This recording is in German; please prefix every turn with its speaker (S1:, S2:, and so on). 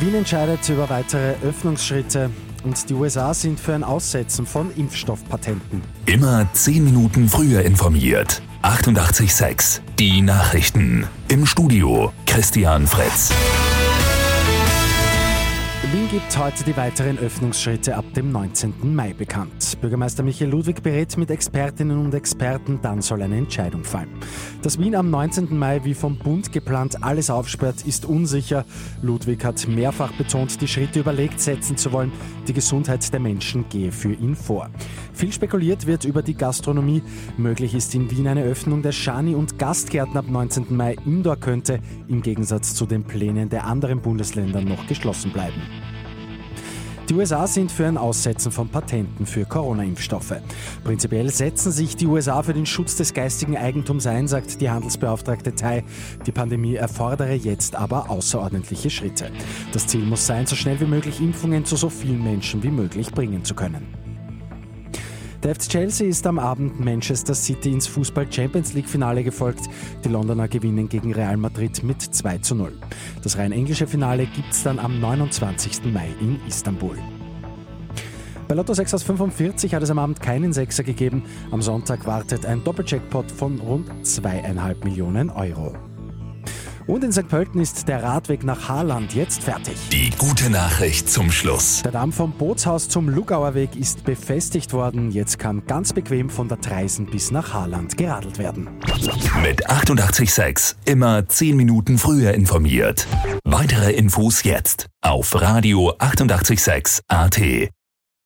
S1: Wien entscheidet über weitere Öffnungsschritte und die USA sind für ein Aussetzen von Impfstoffpatenten.
S2: Immer 10 Minuten früher informiert. 88.6 Die Nachrichten. Im Studio Christian Fritz.
S1: Wien gibt heute die weiteren Öffnungsschritte ab dem 19. Mai bekannt. Bürgermeister Michael Ludwig berät mit Expertinnen und Experten, dann soll eine Entscheidung fallen. Dass Wien am 19. Mai wie vom Bund geplant alles aufsperrt, ist unsicher. Ludwig hat mehrfach betont, die Schritte überlegt setzen zu wollen. Die Gesundheit der Menschen gehe für ihn vor. Viel spekuliert wird über die Gastronomie. Möglich ist in Wien eine Öffnung der Schani- und Gastgärten ab 19. Mai. Indoor könnte im Gegensatz zu den Plänen der anderen Bundesländer noch geschlossen bleiben. Die USA sind für ein Aussetzen von Patenten für Corona-Impfstoffe. Prinzipiell setzen sich die USA für den Schutz des geistigen Eigentums ein, sagt die Handelsbeauftragte Tai. Die Pandemie erfordere jetzt aber außerordentliche Schritte. Das Ziel muss sein, so schnell wie möglich Impfungen zu so vielen Menschen wie möglich bringen zu können. Der FC Chelsea ist am Abend Manchester City ins Fußball Champions League Finale gefolgt. Die Londoner gewinnen gegen Real Madrid mit 2 zu 0. Das rein englische Finale gibt es dann am 29. Mai in Istanbul. Bei Lotto 6 aus 45 hat es am Abend keinen Sechser gegeben. Am Sonntag wartet ein Doppeljackpot von rund 2,5 Millionen Euro. Und in St. Pölten ist der Radweg nach Haarland jetzt fertig.
S2: Die gute Nachricht zum Schluss.
S1: Der Damm vom Bootshaus zum Lugauer Weg ist befestigt worden. Jetzt kann ganz bequem von der Dreisen bis nach Haarland geradelt werden.
S2: Mit 886 immer 10 Minuten früher informiert. Weitere Infos jetzt auf Radio 886 AT.